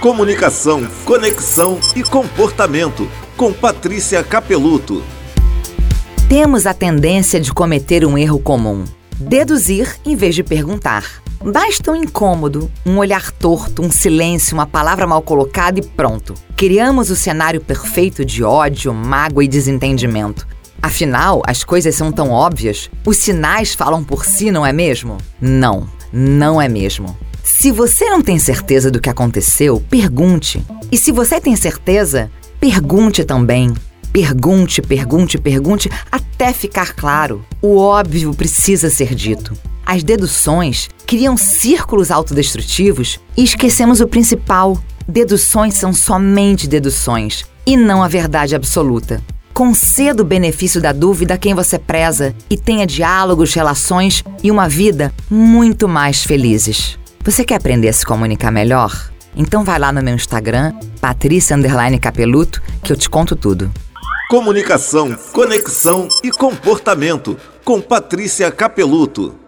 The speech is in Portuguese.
Comunicação, conexão e comportamento. Com Patrícia Capeluto. Temos a tendência de cometer um erro comum: deduzir em vez de perguntar. Basta um incômodo, um olhar torto, um silêncio, uma palavra mal colocada e pronto. Criamos o cenário perfeito de ódio, mágoa e desentendimento. Afinal, as coisas são tão óbvias, os sinais falam por si, não é mesmo? Não, não é mesmo. Se você não tem certeza do que aconteceu, pergunte. E se você tem certeza, pergunte também. Pergunte, pergunte, pergunte até ficar claro. O óbvio precisa ser dito. As deduções criam círculos autodestrutivos e esquecemos o principal. Deduções são somente deduções e não a verdade absoluta. Conceda o benefício da dúvida a quem você preza e tenha diálogos, relações e uma vida muito mais felizes. Você quer aprender a se comunicar melhor? Então vai lá no meu Instagram, Patrícia Capeluto, que eu te conto tudo. Comunicação, conexão e comportamento com Patrícia Capeluto.